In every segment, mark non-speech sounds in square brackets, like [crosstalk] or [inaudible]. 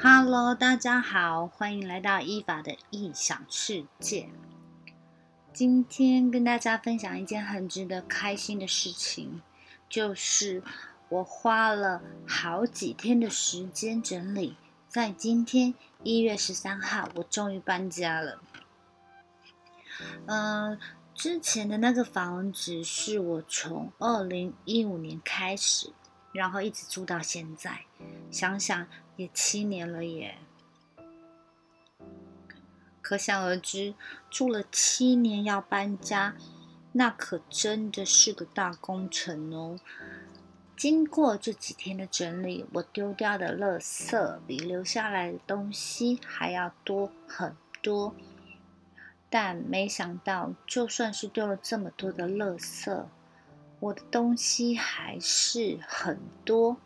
Hello，大家好，欢迎来到伊法的异想世界。今天跟大家分享一件很值得开心的事情，就是我花了好几天的时间整理，在今天一月十三号，我终于搬家了。嗯，之前的那个房子是我从二零一五年开始，然后一直住到现在，想想也七年了耶。可想而知，住了七年要搬家，那可真的是个大工程哦。经过这几天的整理，我丢掉的垃圾比留下来的东西还要多很多。但没想到，就算是丢了这么多的垃圾，我的东西还是很多，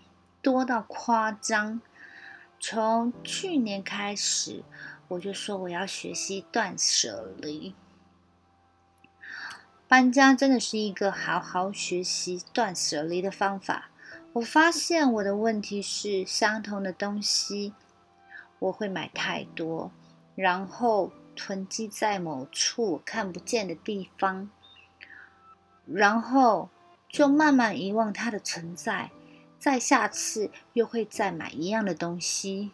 多到夸张。从去年开始。我就说我要学习断舍离，搬家真的是一个好好学习断舍离的方法。我发现我的问题是相同的东西，我会买太多，然后囤积在某处看不见的地方，然后就慢慢遗忘它的存在，再下次又会再买一样的东西。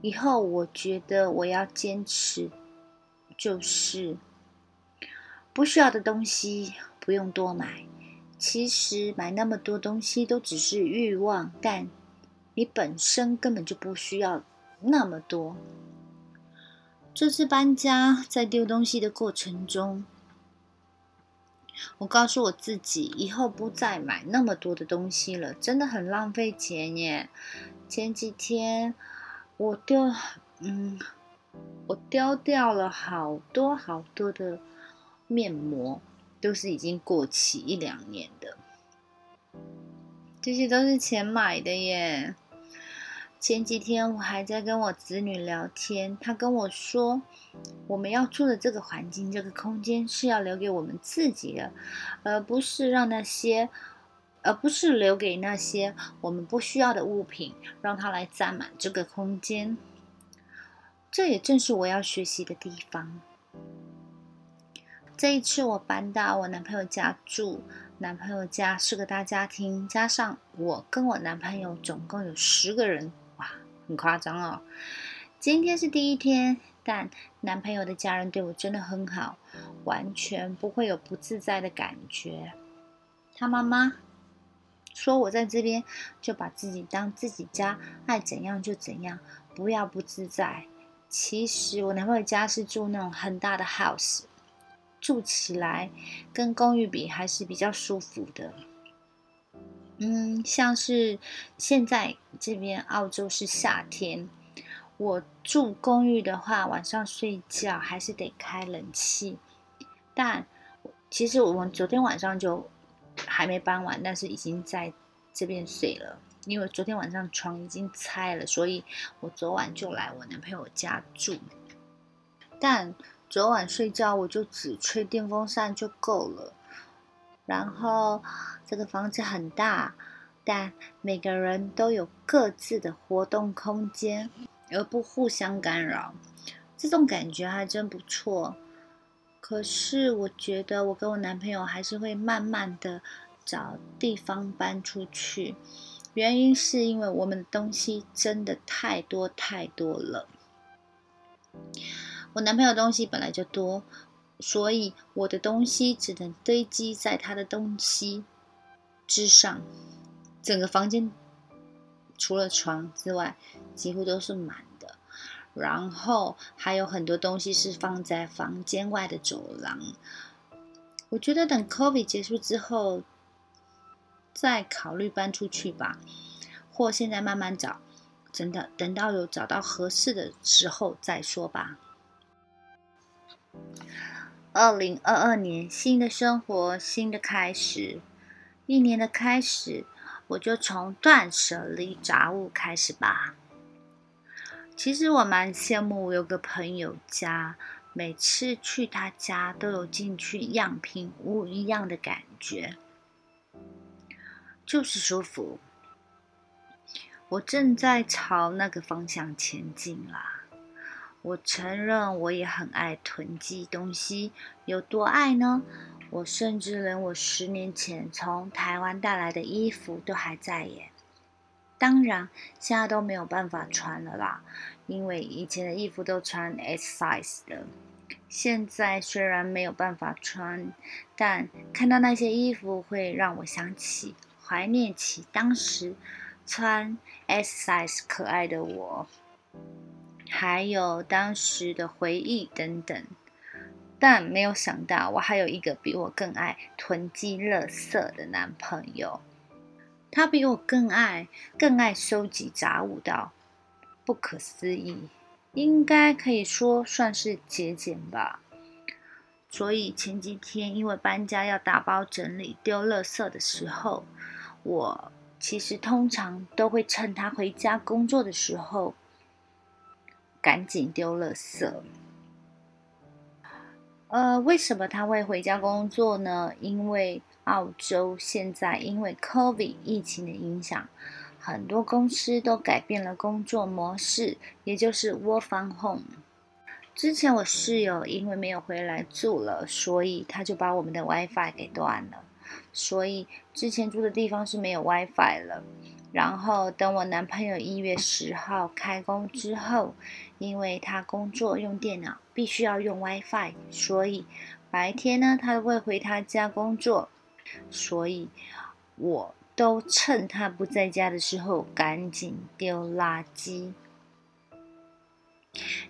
以后我觉得我要坚持，就是不需要的东西不用多买。其实买那么多东西都只是欲望，但你本身根本就不需要那么多。这次搬家在丢东西的过程中，我告诉我自己以后不再买那么多的东西了，真的很浪费钱耶。前几天。我丢，嗯，我丢掉了好多好多的面膜，都是已经过期一两年的，这些都是钱买的耶。前几天我还在跟我子女聊天，他跟我说，我们要住的这个环境、这个空间是要留给我们自己的，而不是让那些。而不是留给那些我们不需要的物品，让它来占满这个空间。这也正是我要学习的地方。这一次我搬到我男朋友家住，男朋友家是个大家庭，加上我跟我男朋友总共有十个人，很夸张哦。今天是第一天，但男朋友的家人对我真的很好，完全不会有不自在的感觉。他妈妈。说我在这边就把自己当自己家，爱怎样就怎样，不要不自在。其实我男朋友家是住那种很大的 house，住起来跟公寓比还是比较舒服的。嗯，像是现在这边澳洲是夏天，我住公寓的话，晚上睡觉还是得开冷气。但其实我们昨天晚上就。还没搬完，但是已经在这边睡了。因为昨天晚上床已经拆了，所以我昨晚就来我男朋友家住。但昨晚睡觉我就只吹电风扇就够了。然后这个房子很大，但每个人都有各自的活动空间，而不互相干扰。这种感觉还真不错。可是我觉得我跟我男朋友还是会慢慢的找地方搬出去，原因是因为我们的东西真的太多太多了。我男朋友东西本来就多，所以我的东西只能堆积在他的东西之上，整个房间除了床之外几乎都是满的。然后还有很多东西是放在房间外的走廊。我觉得等 COVID 结束之后，再考虑搬出去吧，或现在慢慢找，真的等到有找到合适的时候再说吧。二零二二年，新的生活，新的开始，一年的开始，我就从断舍离杂物开始吧。其实我蛮羡慕，我有个朋友家，每次去他家都有进去样品屋一样的感觉，就是舒服。我正在朝那个方向前进啦。我承认，我也很爱囤积东西，有多爱呢？我甚至连我十年前从台湾带来的衣服都还在耶。当然，现在都没有办法穿了啦，因为以前的衣服都穿 S size 的。现在虽然没有办法穿，但看到那些衣服会让我想起、怀念起当时穿 S size 可爱的我。还有当时的回忆等等，但没有想到我还有一个比我更爱囤积垃圾的男朋友，他比我更爱更爱收集杂物到不可思议，应该可以说算是节俭吧。所以前几天因为搬家要打包整理丢垃圾的时候，我其实通常都会趁他回家工作的时候。赶紧丢垃圾。呃，为什么他会回家工作呢？因为澳洲现在因为 COVID 疫情的影响，很多公司都改变了工作模式，也就是 Work from Home。之前我室友因为没有回来住了，所以他就把我们的 WiFi 给断了，所以之前住的地方是没有 WiFi 了。然后等我男朋友一月十号开工之后，因为他工作用电脑必须要用 WiFi，所以白天呢他会回他家工作，所以我都趁他不在家的时候赶紧丢垃圾。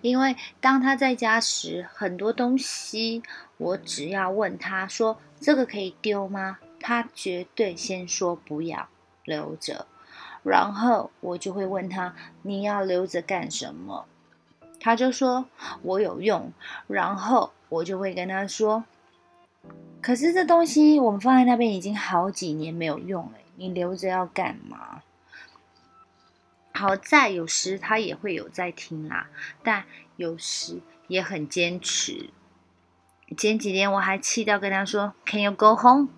因为当他在家时，很多东西我只要问他说这个可以丢吗？他绝对先说不要留着。然后我就会问他：“你要留着干什么？”他就说：“我有用。”然后我就会跟他说：“可是这东西我们放在那边已经好几年没有用了，你留着要干嘛？”好在有时他也会有在听啦，但有时也很坚持。前几天我还气到跟他说：“Can you go home？”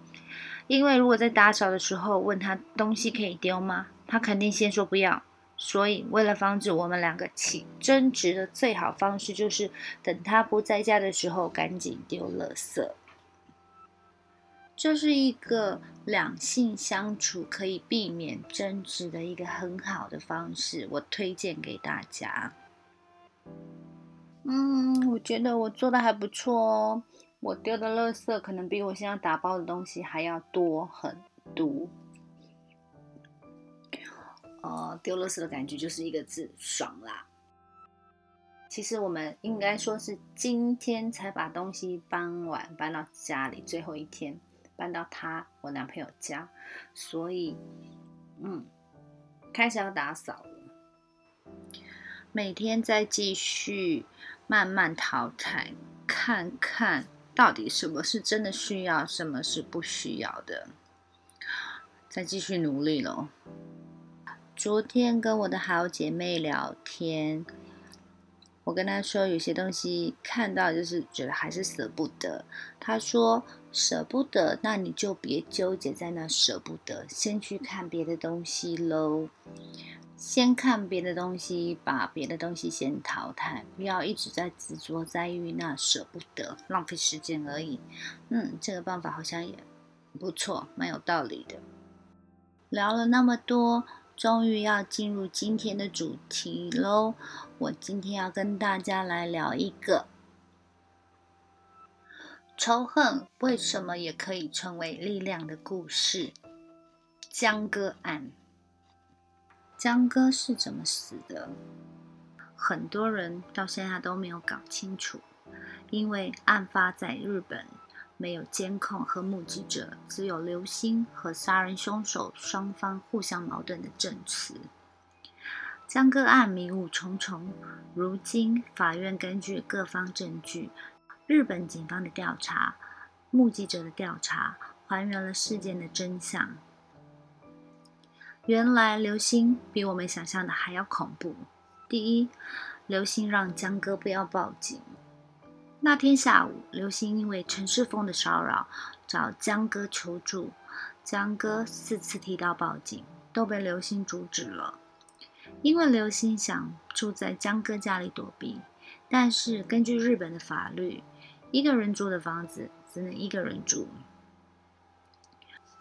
因为如果在打扫的时候问他东西可以丢吗？他肯定先说不要，所以为了防止我们两个起争执的最好方式就是等他不在家的时候赶紧丢垃圾。这是一个两性相处可以避免争执的一个很好的方式，我推荐给大家。嗯，我觉得我做的还不错哦，我丢的垃圾可能比我现在打包的东西还要多很多。呃，丢垃圾的感觉就是一个字，爽啦。其实我们应该说是今天才把东西搬完，搬到家里，最后一天搬到他我男朋友家，所以，嗯，开始要打扫了。每天再继续慢慢淘汰，看看到底什么是真的需要，什么是不需要的，再继续努力喽。昨天跟我的好姐妹聊天，我跟他说有些东西看到就是觉得还是舍不得。他说舍不得，那你就别纠结在那舍不得，先去看别的东西喽。先看别的东西，把别的东西先淘汰，不要一直在执着在于那舍不得，浪费时间而已。嗯，这个办法好像也不错，蛮有道理的。聊了那么多。终于要进入今天的主题喽！我今天要跟大家来聊一个仇恨为什么也可以成为力量的故事——江歌案。江歌是怎么死的？很多人到现在都没有搞清楚，因为案发在日本。没有监控和目击者，只有刘星和杀人凶手双方互相矛盾的证词。江歌案迷雾重重，如今法院根据各方证据、日本警方的调查、目击者的调查，还原了事件的真相。原来刘星比我们想象的还要恐怖。第一，刘星让江歌不要报警。那天下午，刘星因为陈世峰的骚扰找江哥求助，江哥四次提到报警，都被刘星阻止了。因为刘星想住在江哥家里躲避，但是根据日本的法律，一个人住的房子只能一个人住。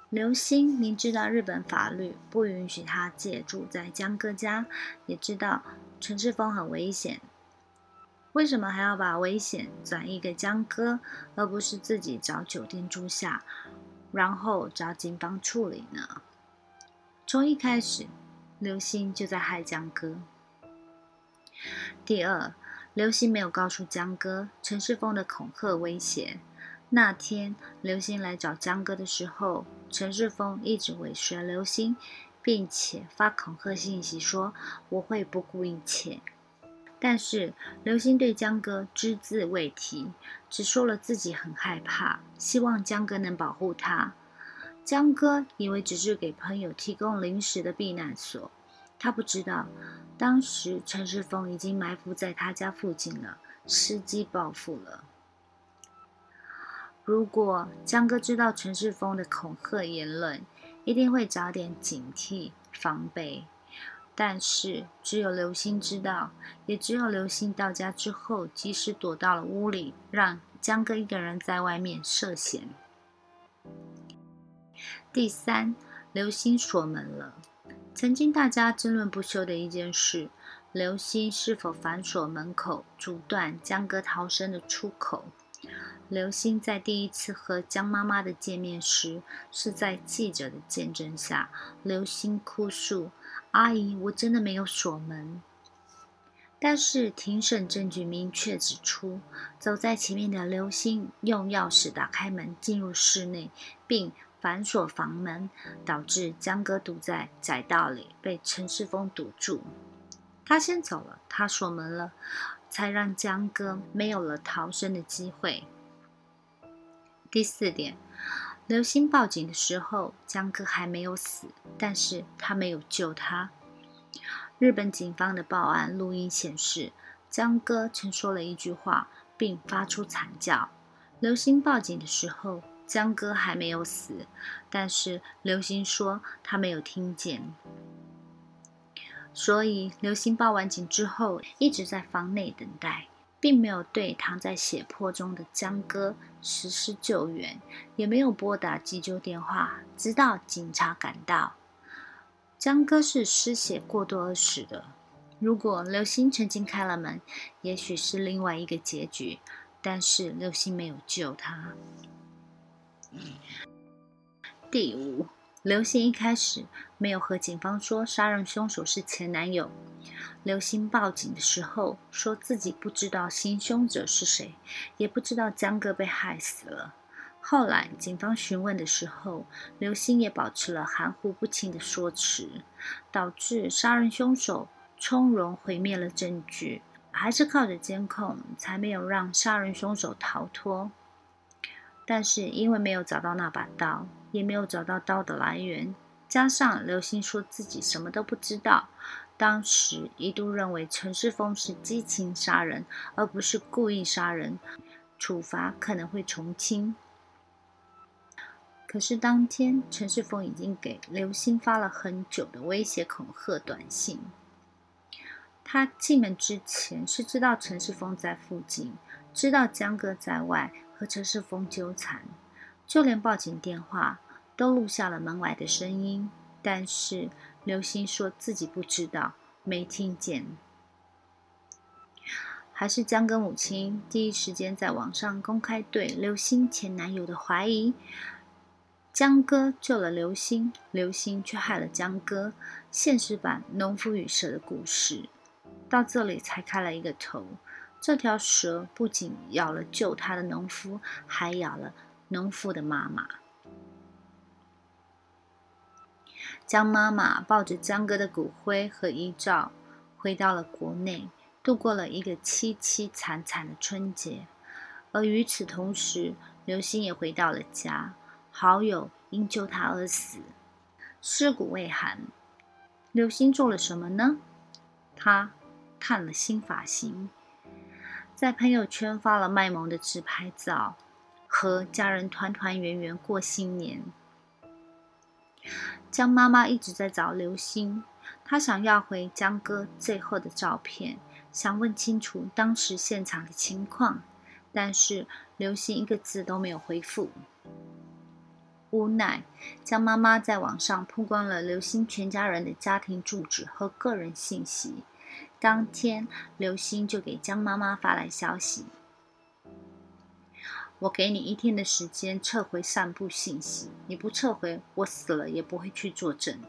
刘星明知道日本法律不允许他借住在江哥家，也知道陈世峰很危险，为什么还要把危险转移给江哥，而不是自己找酒店住下，然后找警方处理呢？从一开始，刘星就在害江哥。第二，刘星没有告诉江哥陈世峰的恐吓威胁。那天，刘星来找江哥的时候。陈世峰一直尾随刘星，并且发恐吓信息说我会不顾一切。但是刘星对江哥只字未提，只说了自己很害怕，希望江哥能保护他。江哥以为只是给朋友提供临时的避难所，他不知道当时陈世峰已经埋伏在他家附近了，伺机报复了。如果江哥知道陈世峰的恐吓言论，一定会早点警惕防备。但是只有刘星知道，也只有刘星到家之后，及时躲到了屋里，让江哥一个人在外面涉险。第三，刘星锁门了。曾经大家争论不休的一件事，刘星是否反锁门口，阻断江哥逃生的出口？刘星在第一次和江妈妈的见面时，是在记者的见证下。刘星哭诉：“阿姨，我真的没有锁门。”但是庭审证据明确指出，走在前面的刘星用钥匙打开门进入室内，并反锁房门，导致江哥堵在窄道里，被陈世峰堵住。他先走了，他锁门了，才让江哥没有了逃生的机会。第四点，刘星报警的时候，江哥还没有死，但是他没有救他。日本警方的报案录音显示，江哥曾说了一句话，并发出惨叫。刘星报警的时候，江哥还没有死，但是刘星说他没有听见。所以刘星报完警之后，一直在房内等待。并没有对躺在血泊中的江哥实施救援，也没有拨打急救电话，直到警察赶到。江哥是失血过多而死的。如果刘星曾经开了门，也许是另外一个结局。但是刘星没有救他。第五。刘星一开始没有和警方说杀人凶手是前男友。刘星报警的时候说自己不知道行凶者是谁，也不知道江哥被害死了。后来警方询问的时候，刘星也保持了含糊不清的说辞，导致杀人凶手从容毁灭了证据，还是靠着监控才没有让杀人凶手逃脱。但是因为没有找到那把刀。也没有找到刀的来源，加上刘星说自己什么都不知道，当时一度认为陈世峰是激情杀人，而不是故意杀人，处罚可能会从轻。可是当天陈世峰已经给刘星发了很久的威胁恐吓短信，他进门之前是知道陈世峰在附近，知道江哥在外和陈世峰纠缠。就连报警电话都录下了门外的声音，但是刘星说自己不知道，没听见。还是江哥母亲第一时间在网上公开对刘星前男友的怀疑，江哥救了刘星，刘星却害了江哥。现实版农夫与蛇的故事到这里才开了一个头。这条蛇不仅咬了救他的农夫，还咬了。农夫的妈妈，江妈妈抱着江哥的骨灰和遗照回到了国内，度过了一个凄凄惨惨的春节。而与此同时，刘星也回到了家，好友因救他而死，尸骨未寒。刘星做了什么呢？他烫了新发型，在朋友圈发了卖萌的自拍照。和家人团团圆圆过新年。江妈妈一直在找刘星，她想要回江哥最后的照片，想问清楚当时现场的情况，但是刘星一个字都没有回复。无奈，江妈妈在网上曝光了刘星全家人的家庭住址和个人信息。当天，刘星就给江妈妈发来消息：“我给你一天的时间撤回散布信息，你不撤回，我死了也不会去作证。”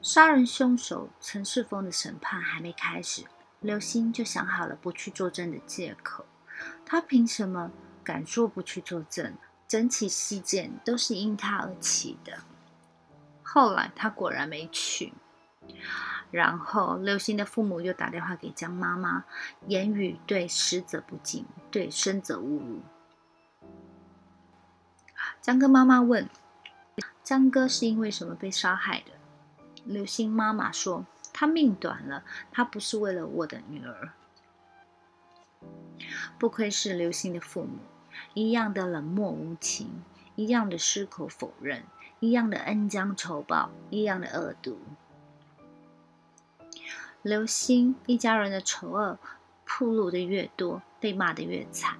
杀人凶手陈世峰的审判还没开始，刘星就想好了不去作证的借口。他凭什么敢说不去作证？整起事件都是因他而起的。后来他果然没去。然后刘星的父母又打电话给江妈妈，言语对死者不敬，对生者侮辱。江哥妈妈问：“江哥是因为什么被杀害的？”刘星妈妈说：“他命短了，他不是为了我的女儿。”不愧是刘星的父母，一样的冷漠无情，一样的矢口否认，一样的恩将仇报，一样的恶毒。刘星一家人的丑恶铺露的越多，被骂的越惨，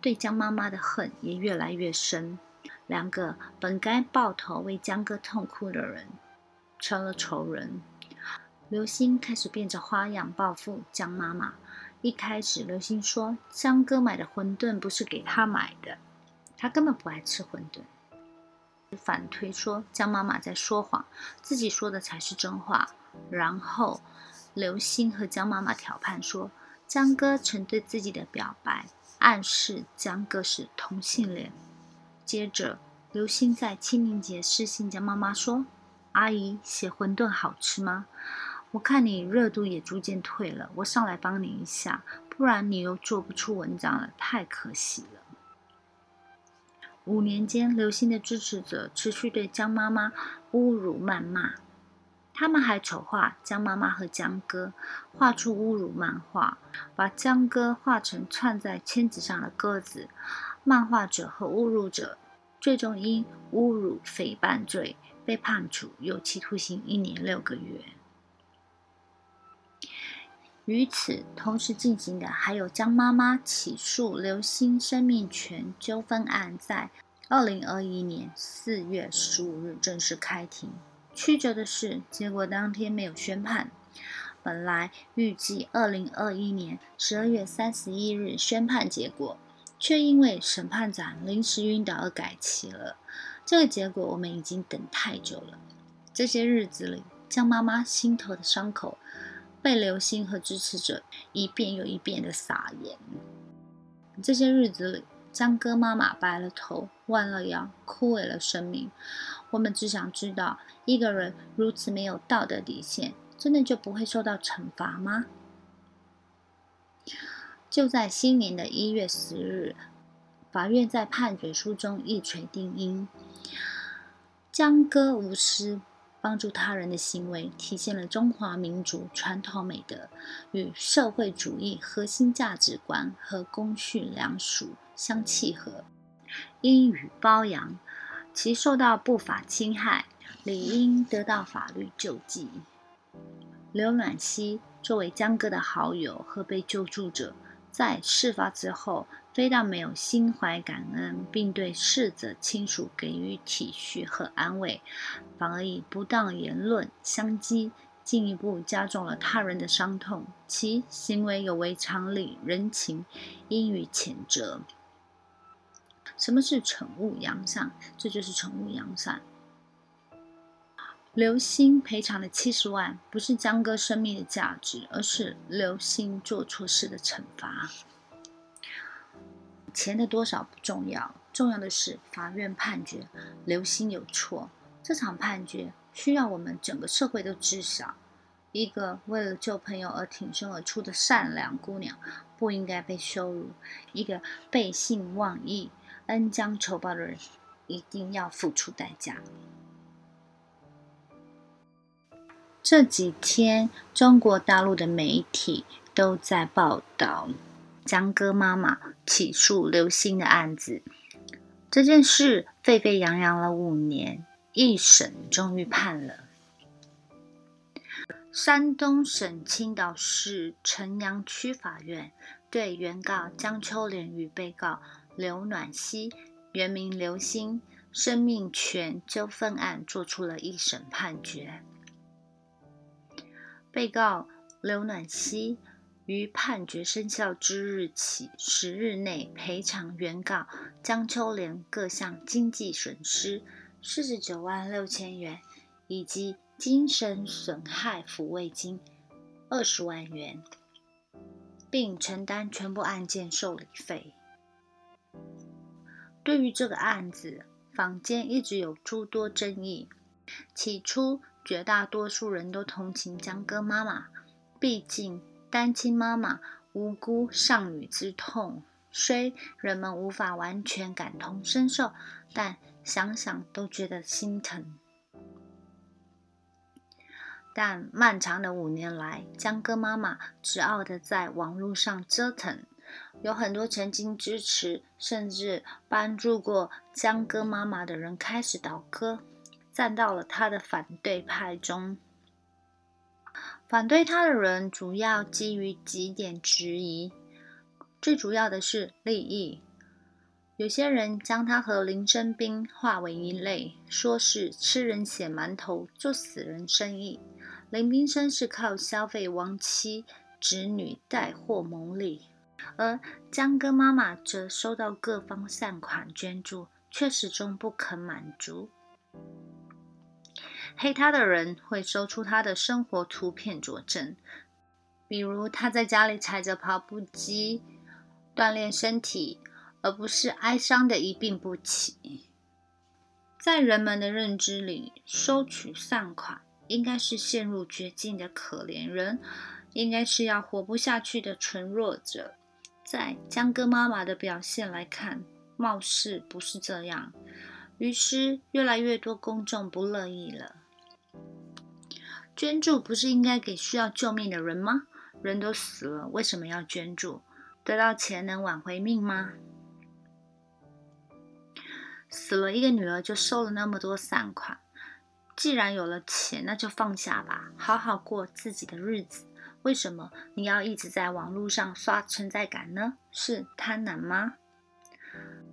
对江妈妈的恨也越来越深。两个本该抱头为江哥痛哭的人。成了仇人，刘星开始变着花样报复江妈妈。一开始，刘星说江哥买的馄饨不是给他买的，他根本不爱吃馄饨。反推说江妈妈在说谎，自己说的才是真话。然后，刘星和江妈妈调判说江哥曾对自己的表白，暗示江哥是同性恋。接着，刘星在清明节私信江妈妈说。阿姨，写馄饨好吃吗？我看你热度也逐渐退了，我上来帮你一下，不然你又做不出文章了，太可惜了。五年间，刘星的支持者持续对江妈妈侮辱谩骂，他们还丑化江妈妈和江哥，画出侮辱漫画，把江哥画成串在签子上的鸽子。漫画者和侮辱者最终因侮辱诽谤罪。被判处有期徒刑一年六个月。与此同时进行的还有江妈妈起诉刘星生命权纠纷案，在二零二一年四月十五日正式开庭。曲折的是，结果当天没有宣判，本来预计二零二一年十二月三十一日宣判结果，却因为审判长临时晕倒而改期了。这个结果我们已经等太久了。这些日子里，江妈妈心头的伤口被刘星和支持者一遍又一遍的撒盐。这些日子里，江哥妈妈白了头，弯了腰，枯萎了生命。我们只想知道，一个人如此没有道德底线，真的就不会受到惩罚吗？就在新年的一月十日。法院在判决书中一锤定音：江歌无私、帮助他人的行为，体现了中华民族传统美德与社会主义核心价值观和公序良俗相契合，应予褒扬。其受到不法侵害，理应得到法律救济。刘暖熙作为江歌的好友和被救助者，在事发之后。非但没有心怀感恩，并对逝者亲属给予体恤和安慰，反而以不当言论相激，进一步加重了他人的伤痛。其行为有违常理、人情，应予谴责。什么是惩恶扬善？这就是惩恶扬善。刘星赔偿的七十万，不是江哥生命的价值，而是刘星做错事的惩罚。钱的多少不重要，重要的是法院判决刘星有错。这场判决需要我们整个社会都知晓：一个为了救朋友而挺身而出的善良姑娘不应该被羞辱；一个背信忘义、恩将仇报的人一定要付出代价。这几天，中国大陆的媒体都在报道。江歌妈妈起诉刘星的案子，这件事沸沸扬扬了五年，一审终于判了。山东省青岛市城阳区法院对原告江秋莲与被告刘暖溪（原名刘星）生命权纠纷案作出了一审判决。被告刘暖溪于判决生效之日起十日内赔偿原告江秋莲各项经济损失四十九万六千元，以及。精神损害抚慰金二十万元，并承担全部案件受理费。对于这个案子，坊间一直有诸多争议。起初，绝大多数人都同情江歌妈妈，毕竟单亲妈妈无辜丧女之痛，虽人们无法完全感同身受，但想想都觉得心疼。但漫长的五年来，江歌妈妈执拗的在网络上折腾，有很多曾经支持甚至帮助过江歌妈妈的人开始倒戈，站到了他的反对派中。反对他的人主要基于几点质疑，最主要的是利益。有些人将他和林生斌划为一类，说是吃人血馒头做死人生意。林冰生是靠消费亡妻侄女带货牟利，而江歌妈妈则收到各方善款捐助，却始终不肯满足。黑她的人会搜出她的生活图片佐证，比如她在家里踩着跑步机锻炼身体，而不是哀伤的一病不起。在人们的认知里，收取善款。应该是陷入绝境的可怜人，应该是要活不下去的纯弱者。在江歌妈妈的表现来看，貌似不是这样。于是，越来越多公众不乐意了。捐助不是应该给需要救命的人吗？人都死了，为什么要捐助？得到钱能挽回命吗？死了一个女儿就收了那么多善款。既然有了钱，那就放下吧，好好过自己的日子。为什么你要一直在网络上刷存在感呢？是贪婪吗？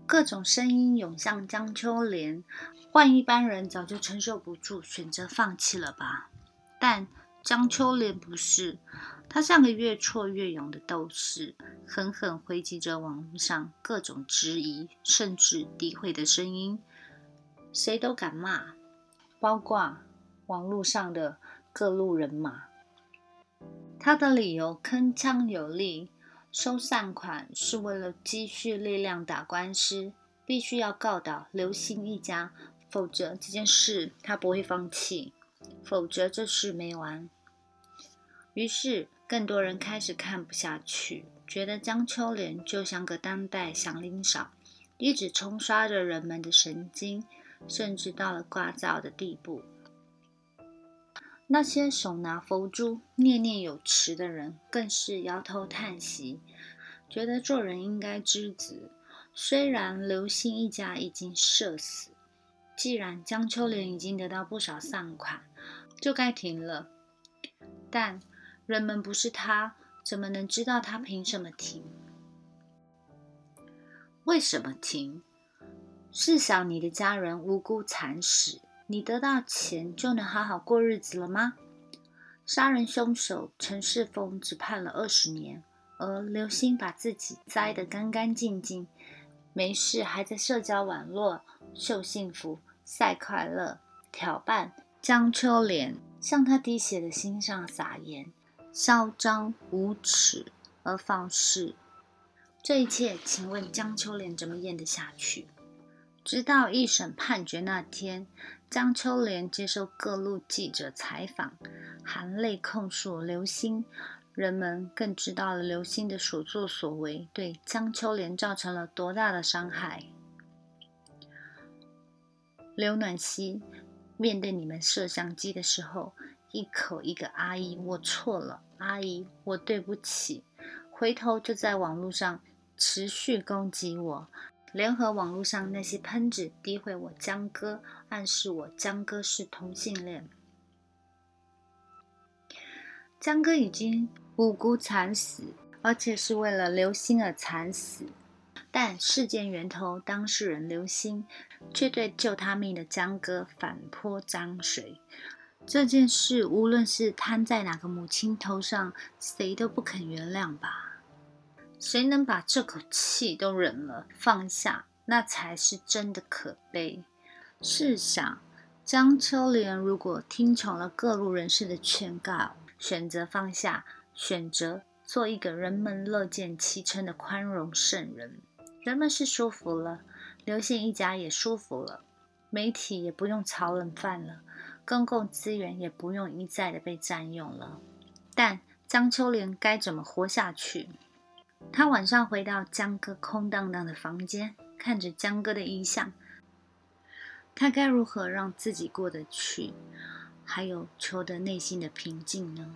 各种声音涌向江秋莲，换一般人早就承受不住，选择放弃了吧。但江秋莲不是，她像个越挫越勇的斗士，狠狠回击着网络上各种质疑甚至诋毁的声音，谁都敢骂。包括网络上的各路人马，他的理由铿锵有力：收善款是为了积蓄力量打官司，必须要告倒刘星一家，否则这件事他不会放弃，否则这事没完。于是，更多人开始看不下去，觉得江秋莲就像个当代祥林嫂，一直冲刷着人们的神经。甚至到了聒噪的地步。那些手拿佛珠、念念有词的人，更是摇头叹息，觉得做人应该知足。虽然刘星一家已经社死，既然江秋莲已经得到不少善款，就该停了。但人们不是他，怎么能知道他凭什么停？为什么停？试想你的家人无辜惨死，你得到钱就能好好过日子了吗？杀人凶手陈世峰只判了二十年，而刘星把自己栽得干干净净，没事还在社交网络秀幸福、晒快乐，挑扮江秋莲向他滴血的心上撒盐，嚣张无耻而放肆，这一切，请问江秋莲怎么咽得下去？直到一审判决那天，江秋莲接受各路记者采访，含泪控诉刘星，人们更知道了刘星的所作所为对江秋莲造成了多大的伤害。刘暖溪面对你们摄像机的时候，一口一个阿姨，我错了，阿姨，我对不起，回头就在网络上持续攻击我。联合网络上那些喷子诋毁我江哥，暗示我江哥是同性恋。江哥已经无辜惨死，而且是为了刘星而惨死。但事件源头当事人刘星却对救他命的江哥反泼脏水。这件事无论是摊在哪个母亲头上，谁都不肯原谅吧？谁能把这口气都忍了放下，那才是真的可悲。试想，江秋莲如果听从了各路人士的劝告，选择放下，选择做一个人们乐见其成的宽容圣人，人们是舒服了，刘姓一家也舒服了，媒体也不用炒冷饭了，公共资源也不用一再的被占用了。但江秋莲该怎么活下去？他晚上回到江哥空荡荡的房间，看着江哥的遗像。他该如何让自己过得去，还有求得内心的平静呢？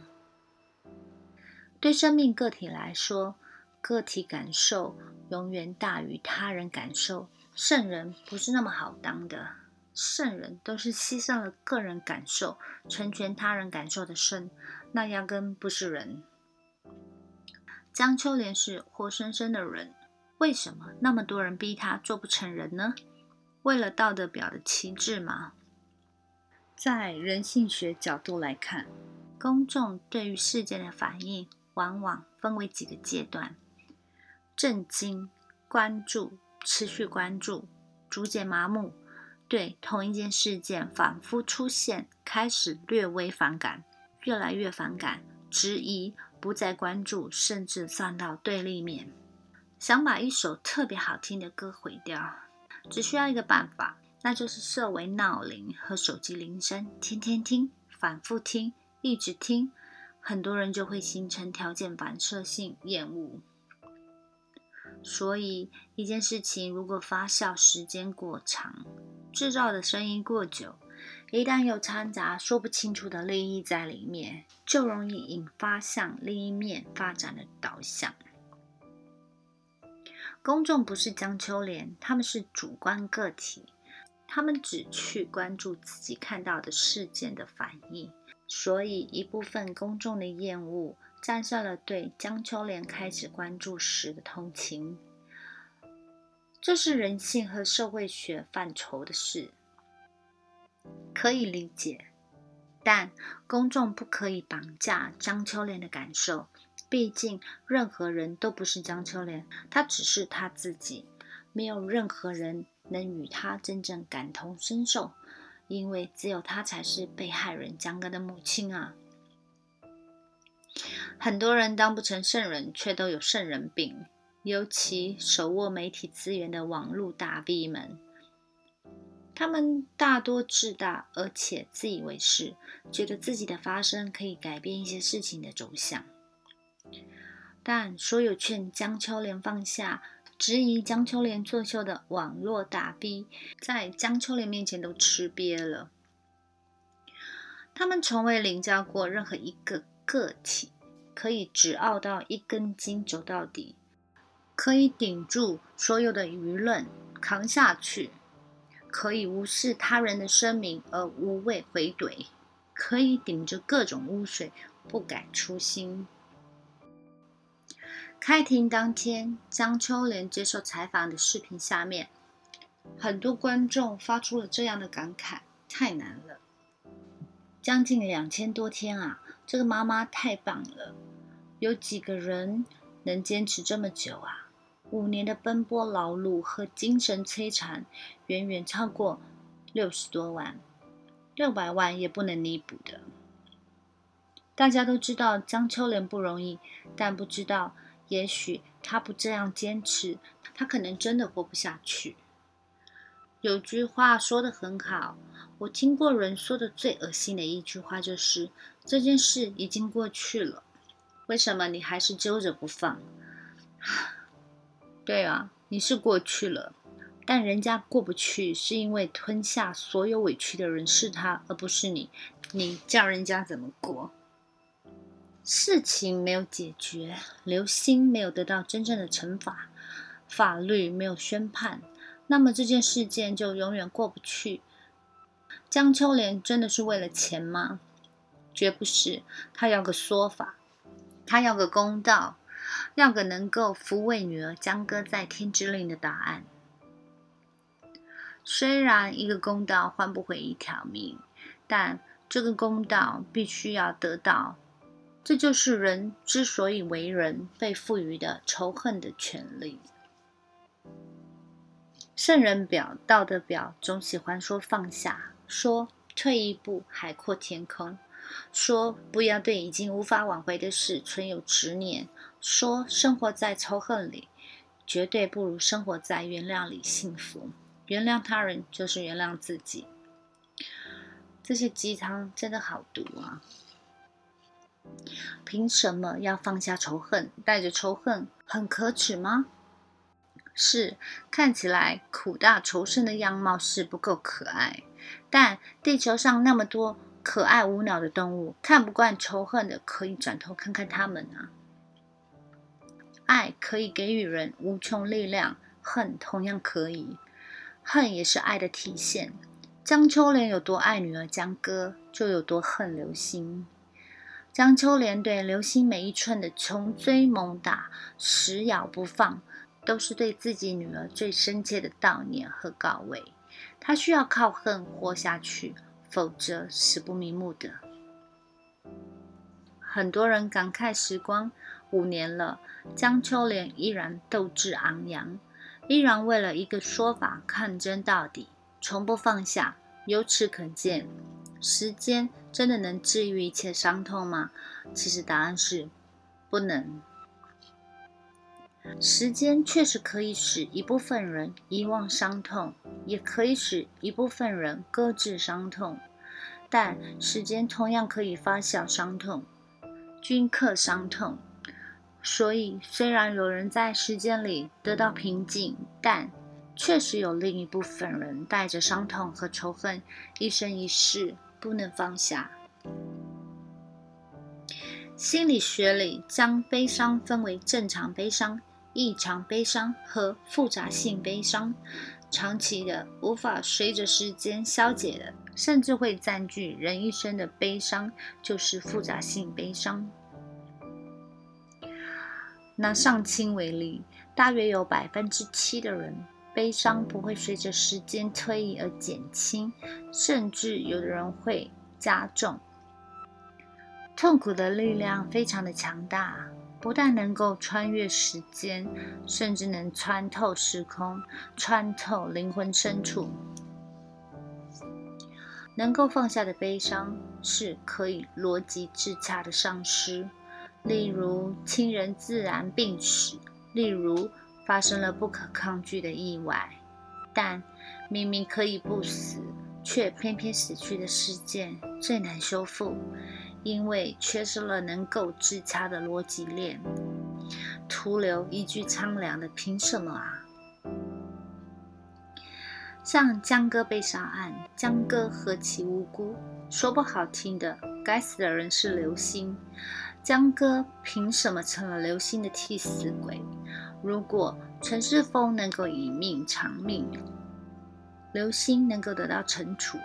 对生命个体来说，个体感受永远大于他人感受。圣人不是那么好当的，圣人都是牺牲了个人感受，成全他人感受的圣，那压根不是人。江秋莲是活生生的人，为什么那么多人逼他做不成人呢？为了道德表的旗帜吗？在人性学角度来看，公众对于事件的反应往往分为几个阶段：震惊、关注、持续关注、逐渐麻木，对同一件事件反复出现，开始略微反感，越来越反感，质疑，不再关注，甚至放到对立面，想把一首特别好听的歌毁掉。只需要一个办法，那就是设为闹铃和手机铃声，天天听，反复听，一直听，很多人就会形成条件反射性厌恶。所以，一件事情如果发酵时间过长，制造的声音过久，一旦有掺杂说不清楚的利益在里面，就容易引发向另一面发展的导向。公众不是江秋莲，他们是主观个体，他们只去关注自己看到的事件的反应，所以一部分公众的厌恶战胜了对江秋莲开始关注时的同情。这是人性和社会学范畴的事，可以理解，但公众不可以绑架江秋莲的感受。毕竟，任何人都不是江秋莲，他只是他自己。没有任何人能与他真正感同身受，因为只有他才是被害人江哥的母亲啊！很多人当不成圣人，却都有圣人病，尤其手握媒体资源的网络大 V 们，他们大多自大，而且自以为是，觉得自己的发声可以改变一些事情的走向。但所有劝江秋莲放下、质疑江秋莲作秀的网络大 V，在江秋莲面前都吃瘪了。他们从未领教过任何一个个体可以直傲到一根筋走到底，可以顶住所有的舆论扛下去，可以无视他人的声明而无畏回怼，可以顶着各种污水不改初心。开庭当天，江秋莲接受采访的视频下面，很多观众发出了这样的感慨：太难了，将近两千多天啊！这个妈妈太棒了，有几个人能坚持这么久啊？五年的奔波劳碌和精神摧残，远远超过六十多万，六百万也不能弥补的。大家都知道江秋莲不容易，但不知道。也许她不这样坚持，她可能真的活不下去。有句话说的很好，我听过人说的最恶心的一句话就是：“这件事已经过去了，为什么你还是揪着不放？” [sighs] 对啊，你是过去了，但人家过不去，是因为吞下所有委屈的人是他，而不是你。你叫人家怎么过？事情没有解决，刘星没有得到真正的惩罚，法律没有宣判，那么这件事件就永远过不去。江秋莲真的是为了钱吗？绝不是。他要个说法，他要个公道，要个能够抚慰女儿江歌在天之灵的答案。虽然一个公道换不回一条命，但这个公道必须要得到。这就是人之所以为人，被赋予的仇恨的权利。圣人表、道德表总喜欢说放下，说退一步海阔天空，说不要对已经无法挽回的事存有执念，说生活在仇恨里，绝对不如生活在原谅里幸福。原谅他人就是原谅自己。这些鸡汤真的好毒啊！凭什么要放下仇恨？带着仇恨很可耻吗？是，看起来苦大仇深的样貌是不够可爱。但地球上那么多可爱无脑的动物，看不惯仇恨的，可以转头看看他们啊！爱可以给予人无穷力量，恨同样可以。恨也是爱的体现。江秋莲有多爱女儿江歌，就有多恨刘星。江秋莲对刘星每一寸的穷追猛打、死咬不放，都是对自己女儿最深切的悼念和告慰。她需要靠恨活下去，否则死不瞑目的。很多人感慨时光五年了，江秋莲依然斗志昂扬。依然为了一个说法抗争到底，从不放下。由此可见，时间真的能治愈一切伤痛吗？其实答案是不能。时间确实可以使一部分人遗忘伤痛，也可以使一部分人搁置伤痛，但时间同样可以发酵伤痛，均刻伤痛。所以，虽然有人在时间里得到平静，但确实有另一部分人带着伤痛和仇恨，一生一世不能放下。心理学里将悲伤分为正常悲伤、异常悲伤和复杂性悲伤。长期的、无法随着时间消解的，甚至会占据人一生的悲伤，就是复杂性悲伤。拿上清为例，大约有百分之七的人悲伤不会随着时间推移而减轻，甚至有的人会加重。痛苦的力量非常的强大，不但能够穿越时间，甚至能穿透时空，穿透灵魂深处。能够放下的悲伤，是可以逻辑自洽的丧失。例如亲人自然病死，例如发生了不可抗拒的意外，但明明可以不死，却偏偏死去的事件最难修复，因为缺失了能够自洽的逻辑链，徒留一句苍凉的“凭什么啊？”像江歌被杀案，江歌何其无辜，说不好听的，该死的人是刘星。江歌凭什么成了刘星的替死鬼？如果陈世峰能够以命偿命，刘星能够得到惩处，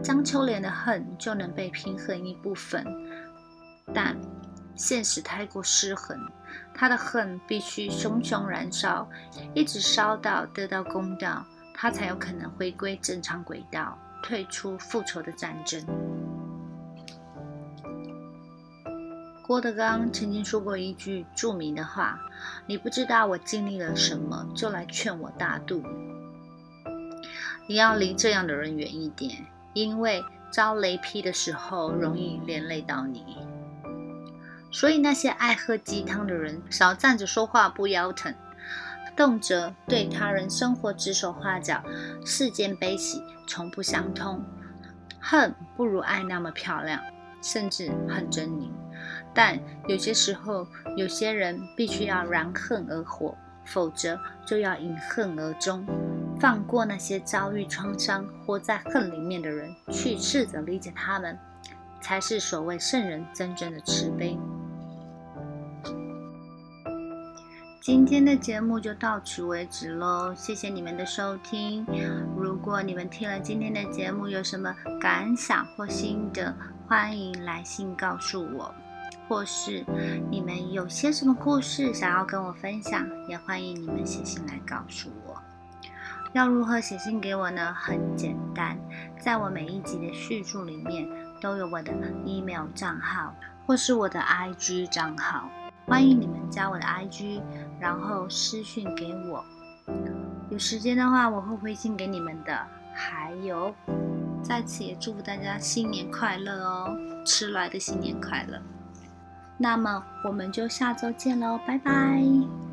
江秋莲的恨就能被平衡一部分。但现实太过失衡，他的恨必须熊熊燃烧，一直烧到得到公道，他才有可能回归正常轨道，退出复仇的战争。郭德纲曾经说过一句著名的话：“你不知道我经历了什么，就来劝我大度。”你要离这样的人远一点，因为遭雷劈的时候容易连累到你。所以那些爱喝鸡汤的人，少站着说话不腰疼，动辄对他人生活指手画脚，世间悲喜从不相通，恨不如爱那么漂亮，甚至很狰狞。但有些时候，有些人必须要燃恨而活，否则就要饮恨而终。放过那些遭遇创伤、活在恨里面的人，去试着理解他们，才是所谓圣人真正的慈悲。今天的节目就到此为止喽，谢谢你们的收听。如果你们听了今天的节目有什么感想或心得，欢迎来信告诉我，或是你们有些什么故事想要跟我分享，也欢迎你们写信来告诉我。要如何写信给我呢？很简单，在我每一集的叙述里面都有我的 email 账号或是我的 IG 账号，欢迎你们加我的 IG，然后私讯给我。有时间的话，我会回信给你们的。还有，在此也祝福大家新年快乐哦，迟来的新年快乐。那么我们就下周见喽，拜拜。